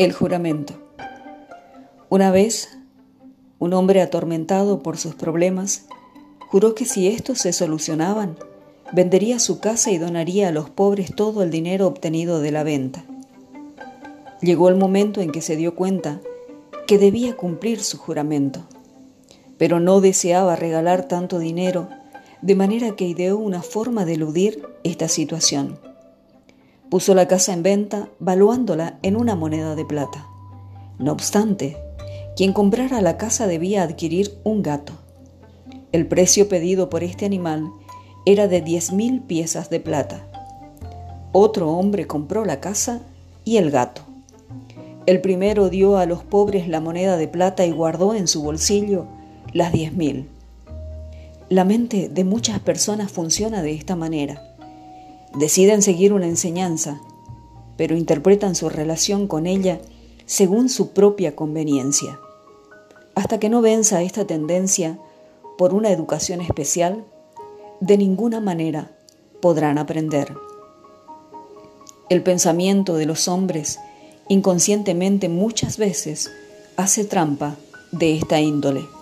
El juramento. Una vez, un hombre atormentado por sus problemas juró que si estos se solucionaban, vendería su casa y donaría a los pobres todo el dinero obtenido de la venta. Llegó el momento en que se dio cuenta que debía cumplir su juramento, pero no deseaba regalar tanto dinero, de manera que ideó una forma de eludir esta situación. Puso la casa en venta, valuándola en una moneda de plata. No obstante, quien comprara la casa debía adquirir un gato. El precio pedido por este animal era de diez mil piezas de plata. Otro hombre compró la casa y el gato. El primero dio a los pobres la moneda de plata y guardó en su bolsillo las diez mil. La mente de muchas personas funciona de esta manera. Deciden seguir una enseñanza, pero interpretan su relación con ella según su propia conveniencia. Hasta que no venza esta tendencia por una educación especial, de ninguna manera podrán aprender. El pensamiento de los hombres inconscientemente muchas veces hace trampa de esta índole.